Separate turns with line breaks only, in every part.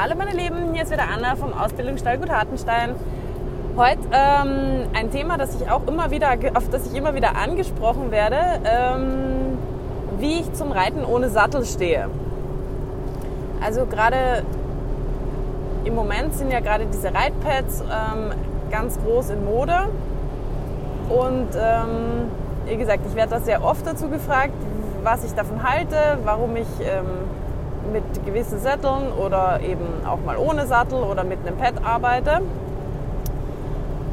Hallo meine Lieben, hier ist wieder Anna vom Ausbildungsstall Gut Hartenstein. Heute ähm, ein Thema, das ich auch immer wieder, auf das ich immer wieder angesprochen werde, ähm, wie ich zum Reiten ohne Sattel stehe. Also gerade im Moment sind ja gerade diese Reitpads ähm, ganz groß in Mode und ähm, wie gesagt, ich werde da sehr oft dazu gefragt, was ich davon halte, warum ich ähm, mit gewissen Sätteln oder eben auch mal ohne Sattel oder mit einem Pad arbeite.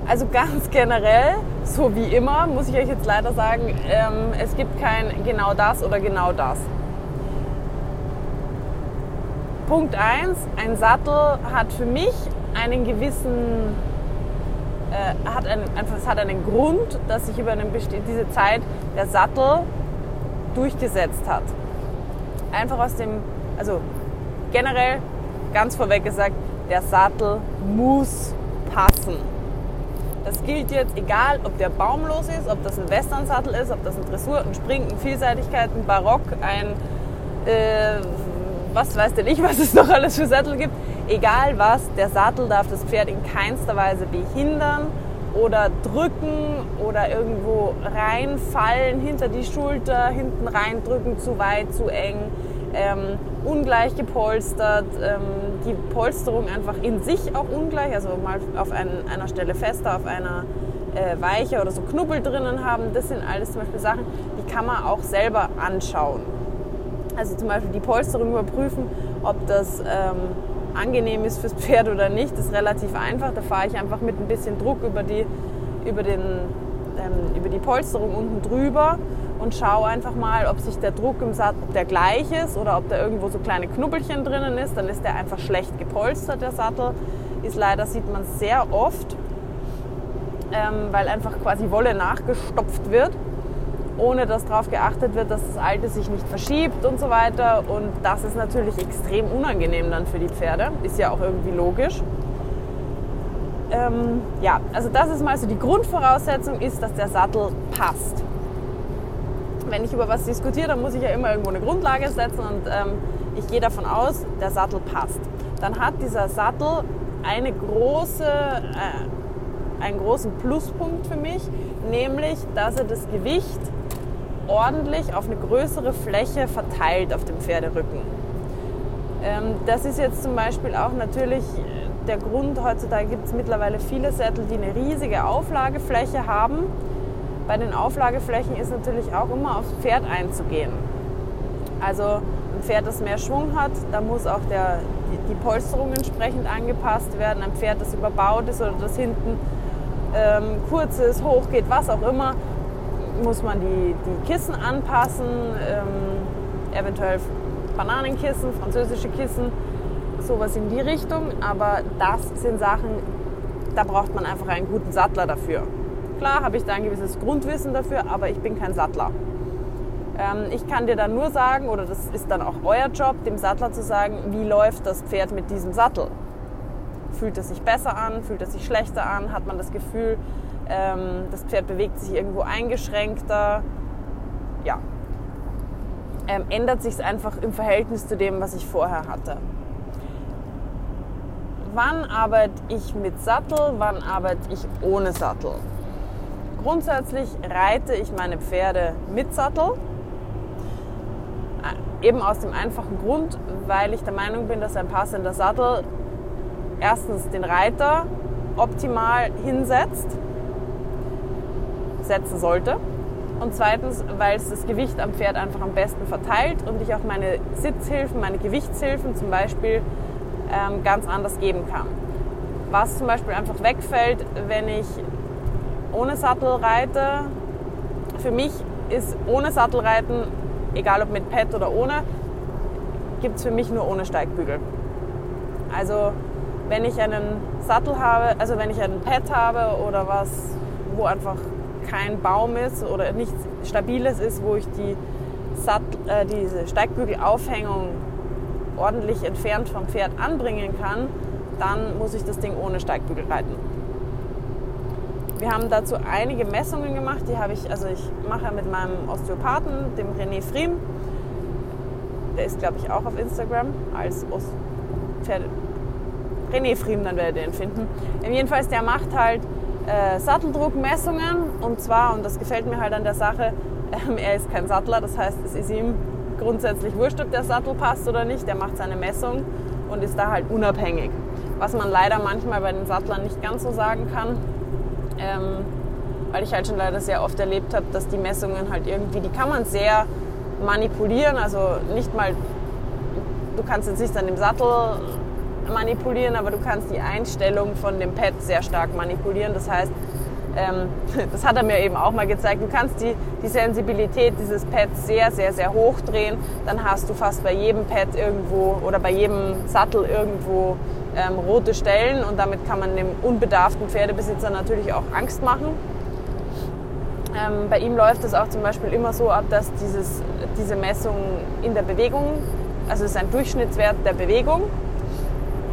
Also ganz generell, so wie immer, muss ich euch jetzt leider sagen, ähm, es gibt kein genau das oder genau das. Punkt 1, ein Sattel hat für mich einen gewissen, äh, hat einen, einfach, es hat einen Grund, dass sich über eine diese Zeit der Sattel durchgesetzt hat. Einfach aus dem also generell ganz vorweg gesagt, der Sattel muss passen. Das gilt jetzt egal, ob der baumlos ist, ob das ein Western-Sattel ist, ob das ein Dressur, ein Spring, ein Vielseitigkeit, ein Barock, ein äh, was weiß denn ich, was es noch alles für Sattel gibt. Egal was, der Sattel darf das Pferd in keinster Weise behindern oder drücken oder irgendwo reinfallen hinter die Schulter, hinten reindrücken, zu weit, zu eng ähm, ungleich gepolstert, ähm, die Polsterung einfach in sich auch ungleich, also mal auf ein, einer Stelle fester, auf einer äh, weicher oder so Knubbel drinnen haben. Das sind alles zum Beispiel Sachen, die kann man auch selber anschauen. Also zum Beispiel die Polsterung überprüfen, ob das ähm, angenehm ist fürs Pferd oder nicht, ist relativ einfach. Da fahre ich einfach mit ein bisschen Druck über die, über den, ähm, über die Polsterung unten drüber und schaue einfach mal, ob sich der Druck im Sattel, ob der gleich ist oder ob da irgendwo so kleine Knubbelchen drinnen ist. Dann ist der einfach schlecht gepolstert, der Sattel. Ist leider, sieht man sehr oft, ähm, weil einfach quasi Wolle nachgestopft wird, ohne dass darauf geachtet wird, dass das Alte sich nicht verschiebt und so weiter. Und das ist natürlich extrem unangenehm dann für die Pferde. Ist ja auch irgendwie logisch. Ähm, ja, also das ist mal so die Grundvoraussetzung ist, dass der Sattel passt wenn ich über was diskutiere, dann muss ich ja immer irgendwo eine Grundlage setzen und ähm, ich gehe davon aus, der Sattel passt. Dann hat dieser Sattel eine große, äh, einen großen Pluspunkt für mich, nämlich, dass er das Gewicht ordentlich auf eine größere Fläche verteilt auf dem Pferderücken. Ähm, das ist jetzt zum Beispiel auch natürlich der Grund, heutzutage gibt es mittlerweile viele Sättel, die eine riesige Auflagefläche haben bei den Auflageflächen ist natürlich auch immer aufs Pferd einzugehen. Also ein Pferd, das mehr Schwung hat, da muss auch der, die, Polsterung entsprechend angepasst werden. Ein Pferd, das überbaut ist oder das hinten ähm, kurz ist, hoch geht, was auch immer, muss man die, die Kissen anpassen, ähm, eventuell Bananenkissen, französische Kissen, sowas in die Richtung. Aber das sind Sachen, da braucht man einfach einen guten Sattler dafür. Klar habe ich da ein gewisses Grundwissen dafür, aber ich bin kein Sattler. Ähm, ich kann dir dann nur sagen, oder das ist dann auch euer Job, dem Sattler zu sagen, wie läuft das Pferd mit diesem Sattel? Fühlt es sich besser an? Fühlt es sich schlechter an? Hat man das Gefühl, ähm, das Pferd bewegt sich irgendwo eingeschränkter? Ja. Ähm, ändert sich es einfach im Verhältnis zu dem, was ich vorher hatte wann arbeite ich mit Sattel, wann arbeite ich ohne Sattel. Grundsätzlich reite ich meine Pferde mit Sattel. Äh, eben aus dem einfachen Grund, weil ich der Meinung bin, dass ein passender Sattel erstens den Reiter optimal hinsetzt, setzen sollte. Und zweitens, weil es das Gewicht am Pferd einfach am besten verteilt und ich auch meine Sitzhilfen, meine Gewichtshilfen zum Beispiel ähm, ganz anders geben kann. Was zum Beispiel einfach wegfällt, wenn ich ohne Sattel reite. Für mich ist ohne Sattelreiten, egal ob mit Pad oder ohne, gibt es für mich nur ohne Steigbügel. Also wenn ich einen Sattel habe, also wenn ich einen Pad habe oder was, wo einfach kein Baum ist oder nichts Stabiles ist, wo ich die Sattel, äh, diese Steigbügelaufhängung ordentlich entfernt vom Pferd anbringen kann, dann muss ich das Ding ohne Steigbügel reiten. Wir haben dazu einige Messungen gemacht. Die habe ich, also ich mache mit meinem Osteopathen, dem René Friem. Der ist, glaube ich, auch auf Instagram als Ost René Friedman werdet ihr ihn finden. Jedenfalls, der macht halt äh, Satteldruckmessungen und zwar, und das gefällt mir halt an der Sache, ähm, er ist kein Sattler, das heißt, es ist ihm grundsätzlich wurscht, ob der Sattel passt oder nicht. Der macht seine Messung und ist da halt unabhängig. Was man leider manchmal bei den Sattlern nicht ganz so sagen kann, ähm, weil ich halt schon leider sehr oft erlebt habe, dass die Messungen halt irgendwie, die kann man sehr manipulieren, also nicht mal, du kannst jetzt nicht an dem Sattel manipulieren, aber du kannst die Einstellung von dem Pad sehr stark manipulieren. Das heißt, ähm, das hat er mir eben auch mal gezeigt, du kannst die, die Sensibilität dieses Pads sehr, sehr, sehr hoch drehen. Dann hast du fast bei jedem Pad irgendwo oder bei jedem Sattel irgendwo ähm, rote Stellen und damit kann man dem unbedarften Pferdebesitzer natürlich auch Angst machen. Ähm, bei ihm läuft es auch zum Beispiel immer so ab, dass dieses, diese Messung in der Bewegung, also es ist ein Durchschnittswert der Bewegung,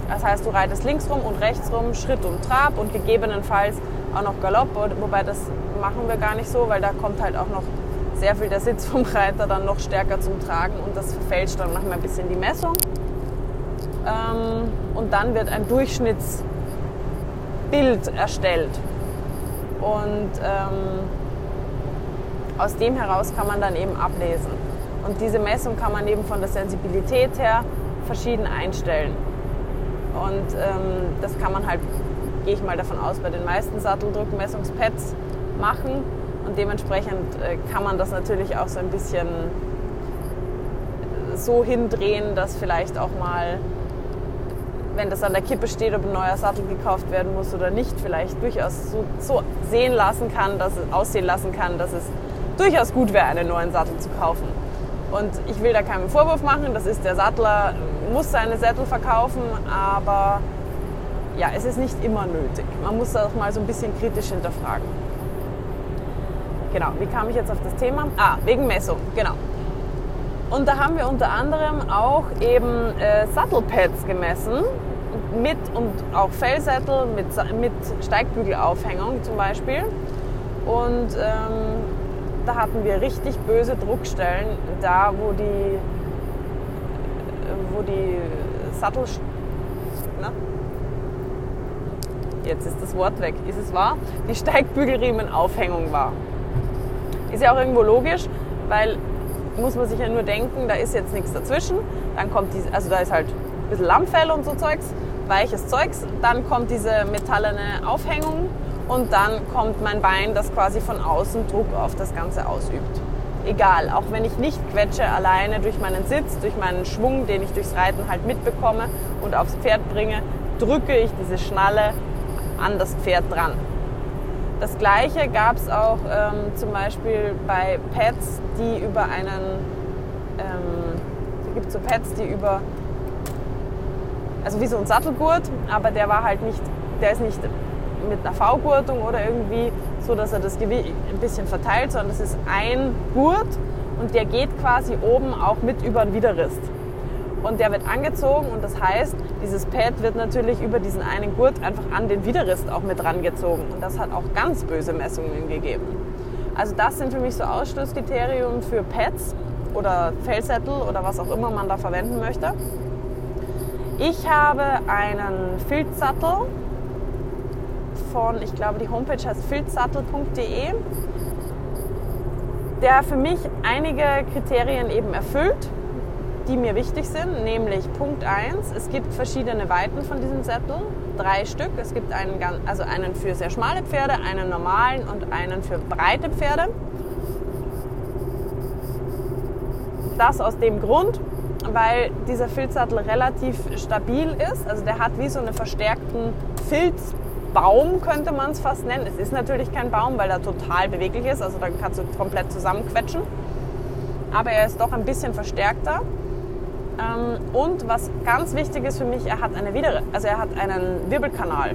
das heißt, du reitest links rum und rechts rum, Schritt und Trab und gegebenenfalls auch noch Galopp, wobei das machen wir gar nicht so, weil da kommt halt auch noch sehr viel der Sitz vom Reiter dann noch stärker zum Tragen und das verfälscht dann manchmal ein bisschen die Messung. Ähm, und dann wird ein Durchschnittsbild erstellt. Und ähm, aus dem heraus kann man dann eben ablesen. Und diese Messung kann man eben von der Sensibilität her verschieden einstellen. Und ähm, das kann man halt, gehe ich mal davon aus, bei den meisten Satteldruckmessungspads machen. Und dementsprechend äh, kann man das natürlich auch so ein bisschen so hindrehen, dass vielleicht auch mal, wenn das an der Kippe steht, ob ein neuer Sattel gekauft werden muss oder nicht, vielleicht durchaus so, so sehen lassen kann, dass es aussehen lassen kann, dass es durchaus gut wäre, einen neuen Sattel zu kaufen. Und ich will da keinen Vorwurf machen, das ist der Sattler, muss seine Sättel verkaufen, aber ja, es ist nicht immer nötig. Man muss das auch mal so ein bisschen kritisch hinterfragen. Genau, wie kam ich jetzt auf das Thema? Ah, wegen Messung, genau. Und da haben wir unter anderem auch eben äh, Sattelpads gemessen, mit und auch Fellsättel mit, mit Steigbügelaufhängung zum Beispiel. Und ähm, da hatten wir richtig böse Druckstellen, da wo die, wo die Sattel... Na? Jetzt ist das Wort weg. Ist es wahr? Die Steigbügelriemenaufhängung war. Ist ja auch irgendwo logisch, weil muss man sich ja nur denken, da ist jetzt nichts dazwischen. Dann kommt diese, also da ist halt ein bisschen Lammfell und so Zeugs, weiches Zeugs. Dann kommt diese metallene Aufhängung und dann kommt mein Bein, das quasi von außen Druck auf das Ganze ausübt. Egal, auch wenn ich nicht quetsche, alleine durch meinen Sitz, durch meinen Schwung, den ich durchs Reiten halt mitbekomme und aufs Pferd bringe, drücke ich diese Schnalle an das Pferd dran. Das gleiche gab es auch ähm, zum Beispiel bei Pads, die über einen, ähm, es gibt so Pads, die über, also wie so ein Sattelgurt, aber der war halt nicht, der ist nicht mit einer V-Gurtung oder irgendwie so, dass er das Gewicht ein bisschen verteilt, sondern es ist ein Gurt und der geht quasi oben auch mit über den Widerrist. Und der wird angezogen und das heißt, dieses Pad wird natürlich über diesen einen Gurt einfach an den Widerrist auch mit rangezogen. Und das hat auch ganz böse Messungen gegeben. Also das sind für mich so Ausschlusskriterien für Pads oder Fellsättel oder was auch immer man da verwenden möchte. Ich habe einen Filzsattel von, ich glaube, die Homepage heißt filzsattel.de, der für mich einige Kriterien eben erfüllt, die mir wichtig sind, nämlich Punkt 1, es gibt verschiedene Weiten von diesem Sattel, drei Stück. Es gibt einen, also einen für sehr schmale Pferde, einen normalen und einen für breite Pferde. Das aus dem Grund, weil dieser Filzsattel relativ stabil ist. Also der hat wie so einen verstärkten Filz Baum könnte man es fast nennen. Es ist natürlich kein Baum, weil er total beweglich ist, also da kannst du komplett zusammenquetschen. Aber er ist doch ein bisschen verstärkter. Ähm, und was ganz wichtig ist für mich, er hat eine Wider also er hat einen Wirbelkanal.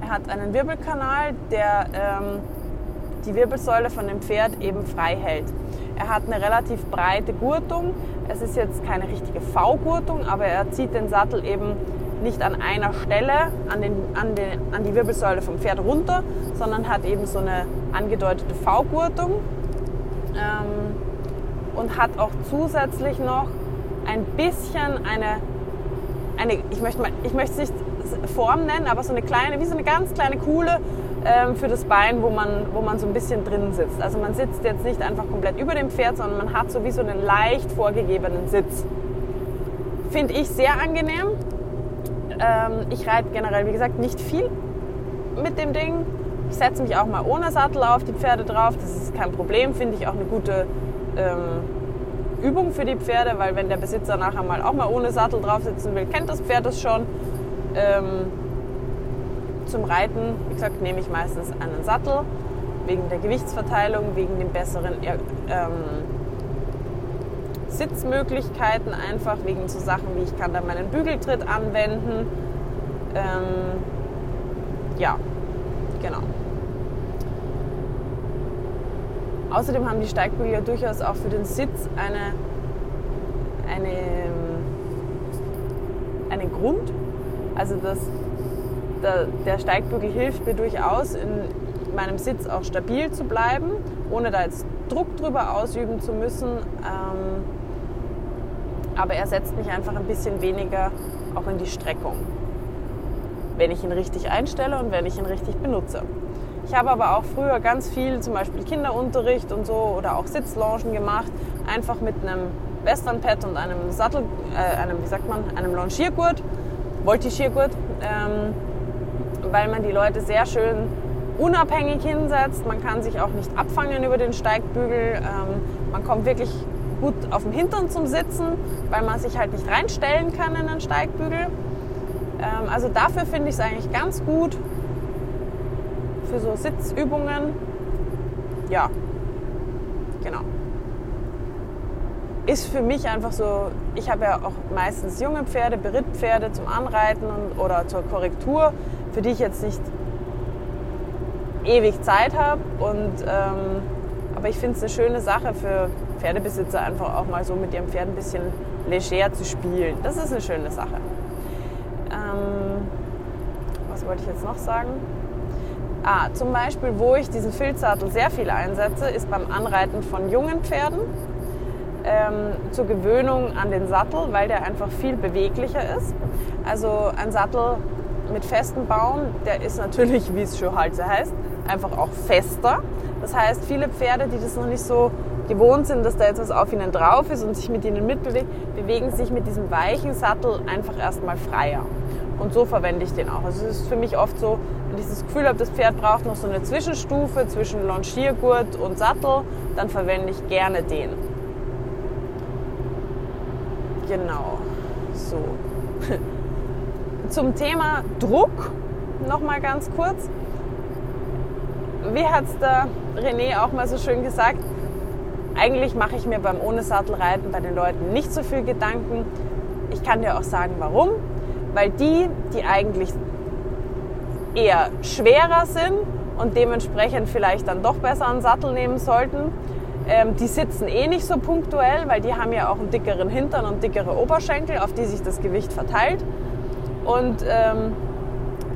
Er hat einen Wirbelkanal, der ähm, die Wirbelsäule von dem Pferd eben frei hält. Er hat eine relativ breite Gurtung. Es ist jetzt keine richtige V-Gurtung, aber er zieht den Sattel eben nicht an einer Stelle an, den, an, den, an die Wirbelsäule vom Pferd runter, sondern hat eben so eine angedeutete V-Gurtung ähm, und hat auch zusätzlich noch ein bisschen eine eine, ich möchte mal, ich möchte es nicht Form nennen, aber so eine kleine, wie so eine ganz kleine Kuhle ähm, für das Bein, wo man, wo man so ein bisschen drin sitzt. Also man sitzt jetzt nicht einfach komplett über dem Pferd, sondern man hat so wie so einen leicht vorgegebenen Sitz. Finde ich sehr angenehm. Ähm, ich reite generell, wie gesagt, nicht viel mit dem Ding. Ich setze mich auch mal ohne Sattel auf die Pferde drauf. Das ist kein Problem, finde ich auch eine gute ähm, Übung für die Pferde, weil wenn der Besitzer nachher mal auch mal ohne Sattel drauf sitzen will, kennt das Pferd das schon. Ähm, zum Reiten, wie gesagt, nehme ich meistens einen Sattel, wegen der Gewichtsverteilung, wegen den besseren ähm, Sitzmöglichkeiten einfach, wegen so Sachen wie ich kann da meinen Bügeltritt anwenden. Ähm, ja, genau. Außerdem haben die Steigbügel ja durchaus auch für den Sitz eine, eine, ähm, einen Grund. Also das, der, der Steigbügel hilft mir durchaus, in meinem Sitz auch stabil zu bleiben, ohne da jetzt Druck drüber ausüben zu müssen. Ähm, aber er setzt mich einfach ein bisschen weniger auch in die Streckung, wenn ich ihn richtig einstelle und wenn ich ihn richtig benutze. Ich habe aber auch früher ganz viel, zum Beispiel Kinderunterricht und so oder auch Sitzlaunchen gemacht, einfach mit einem Westernpad und einem Sattel, äh, einem, wie sagt man, einem Longiergurt, Voltigiergurt, ähm, weil man die Leute sehr schön unabhängig hinsetzt. Man kann sich auch nicht abfangen über den Steigbügel. Ähm, man kommt wirklich gut auf dem Hintern zum Sitzen, weil man sich halt nicht reinstellen kann in den Steigbügel. Ähm, also dafür finde ich es eigentlich ganz gut. Für so Sitzübungen. Ja, genau. Ist für mich einfach so, ich habe ja auch meistens junge Pferde, Berittpferde zum Anreiten und, oder zur Korrektur, für die ich jetzt nicht ewig Zeit habe. ähm, aber ich finde es eine schöne Sache für Pferdebesitzer einfach auch mal so mit ihrem Pferd ein bisschen leger zu spielen. Das ist eine schöne Sache. Ähm, was wollte ich jetzt noch sagen? Ah, zum Beispiel, wo ich diesen Filzsattel sehr viel einsetze, ist beim Anreiten von jungen Pferden. Ähm, zur Gewöhnung an den Sattel, weil der einfach viel beweglicher ist. Also ein Sattel mit festem Baum, der ist natürlich, wie es schon halt heißt, einfach auch fester. Das heißt, viele Pferde, die das noch nicht so gewohnt sind, dass da jetzt was auf ihnen drauf ist und sich mit ihnen mitbewegt, bewegen sich mit diesem weichen Sattel einfach erstmal freier. Und so verwende ich den auch. Also es ist für mich oft so, das Gefühl habe, das Pferd braucht noch so eine Zwischenstufe zwischen Longiergurt und Sattel, dann verwende ich gerne den. Genau. So. Zum Thema Druck noch mal ganz kurz. Wie hat es der René auch mal so schön gesagt? Eigentlich mache ich mir beim ohne Sattelreiten bei den Leuten nicht so viel Gedanken. Ich kann dir auch sagen, warum. Weil die, die eigentlich eher schwerer sind und dementsprechend vielleicht dann doch besser einen Sattel nehmen sollten, ähm, die sitzen eh nicht so punktuell, weil die haben ja auch einen dickeren Hintern und dickere Oberschenkel, auf die sich das Gewicht verteilt. Und ähm,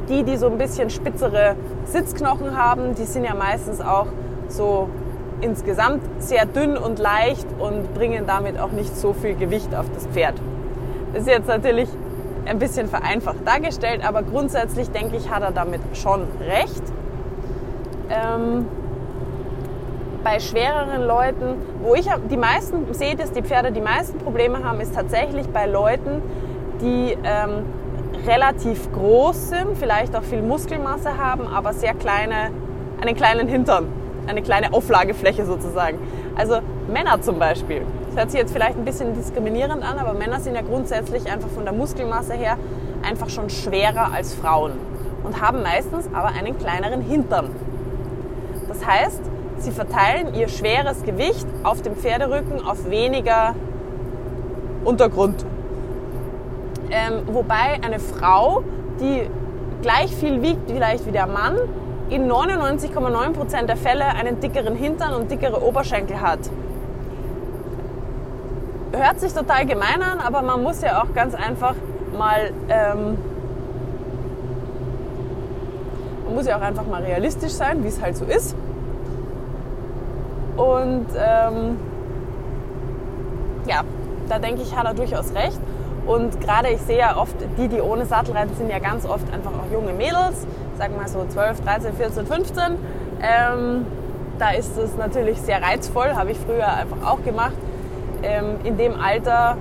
die, die so ein bisschen spitzere Sitzknochen haben, die sind ja meistens auch so insgesamt sehr dünn und leicht und bringen damit auch nicht so viel Gewicht auf das Pferd. Das ist jetzt natürlich ein bisschen vereinfacht dargestellt, aber grundsätzlich denke ich, hat er damit schon recht. Ähm, bei schwereren Leuten, wo ich die meisten sehe, dass die Pferde die meisten Probleme haben, ist tatsächlich bei Leuten, die ähm, relativ groß sind, vielleicht auch viel Muskelmasse haben, aber sehr kleine, einen kleinen Hintern eine kleine Auflagefläche sozusagen. Also Männer zum Beispiel. Das hört sich jetzt vielleicht ein bisschen diskriminierend an, aber Männer sind ja grundsätzlich einfach von der Muskelmasse her einfach schon schwerer als Frauen und haben meistens aber einen kleineren Hintern. Das heißt, sie verteilen ihr schweres Gewicht auf dem Pferderücken auf weniger Untergrund. Ähm, wobei eine Frau, die gleich viel wiegt vielleicht wie der Mann, in 99,9% der Fälle einen dickeren Hintern und dickere Oberschenkel hat. Hört sich total gemein an, aber man muss ja auch ganz einfach mal, ähm, man muss ja auch einfach mal realistisch sein, wie es halt so ist. Und ähm, ja, da denke ich, hat er durchaus recht. Und gerade ich sehe ja oft, die, die ohne Sattel reiten, sind ja ganz oft einfach auch junge Mädels, sagen wir mal so 12, 13, 14, 15. Ähm, da ist es natürlich sehr reizvoll, habe ich früher einfach auch gemacht. Ähm, in dem Alter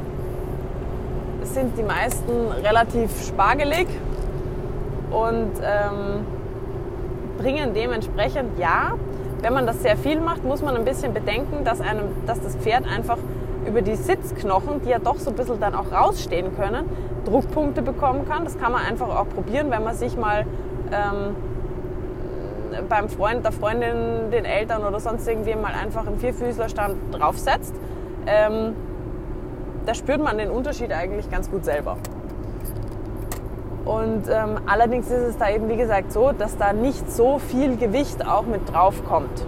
sind die meisten relativ spargelig und ähm, bringen dementsprechend, ja, wenn man das sehr viel macht, muss man ein bisschen bedenken, dass, einem, dass das Pferd einfach über die Sitzknochen, die ja doch so ein bisschen dann auch rausstehen können, Druckpunkte bekommen kann. Das kann man einfach auch probieren, wenn man sich mal ähm, beim Freund, der Freundin, den Eltern oder sonst irgendwie mal einfach im Vierfüßlerstand draufsetzt. Ähm, da spürt man den Unterschied eigentlich ganz gut selber. Und ähm, allerdings ist es da eben, wie gesagt, so, dass da nicht so viel Gewicht auch mit drauf kommt.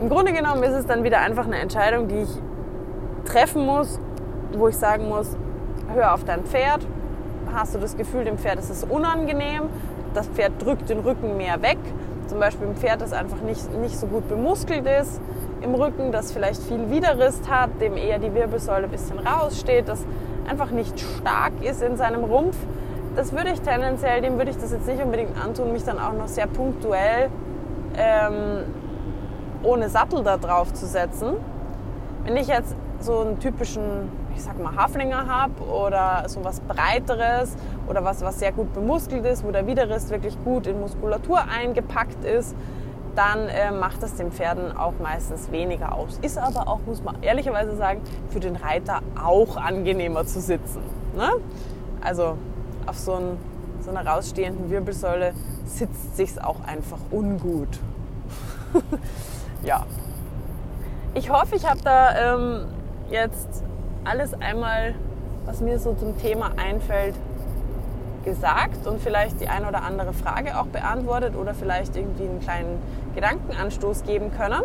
Im Grunde genommen ist es dann wieder einfach eine Entscheidung, die ich treffen muss, wo ich sagen muss, hör auf dein Pferd. Hast du das Gefühl, dem Pferd ist es unangenehm, das Pferd drückt den Rücken mehr weg. Zum Beispiel ein Pferd, das einfach nicht, nicht so gut bemuskelt ist im Rücken, das vielleicht viel Widerrist hat, dem eher die Wirbelsäule ein bisschen raussteht, das einfach nicht stark ist in seinem Rumpf. Das würde ich tendenziell, dem würde ich das jetzt nicht unbedingt antun, mich dann auch noch sehr punktuell ähm, ohne Sattel da drauf zu setzen. Wenn ich jetzt so einen typischen, ich sag mal, Haflinger habe oder so was Breiteres oder was, was sehr gut bemuskelt ist, wo der Widerrist wirklich gut in Muskulatur eingepackt ist, dann äh, macht das den Pferden auch meistens weniger aus. Ist aber auch, muss man ehrlicherweise sagen, für den Reiter auch angenehmer zu sitzen. Ne? Also auf so, ein, so einer rausstehenden Wirbelsäule sitzt sich's auch einfach ungut. ja. Ich hoffe, ich habe da ähm, jetzt alles einmal, was mir so zum Thema einfällt, gesagt und vielleicht die eine oder andere Frage auch beantwortet oder vielleicht irgendwie einen kleinen Gedankenanstoß geben können.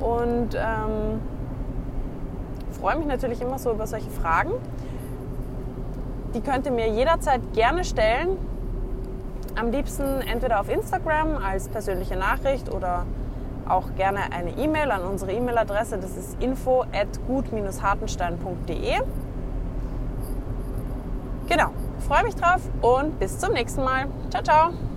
Und ähm, freue mich natürlich immer so über solche Fragen. Die könnt ihr mir jederzeit gerne stellen. Am liebsten entweder auf Instagram als persönliche Nachricht oder auch gerne eine E-Mail an unsere E-Mail-Adresse. Das ist info at gut-hartenstein.de. Genau, freue mich drauf und bis zum nächsten Mal. Ciao, ciao.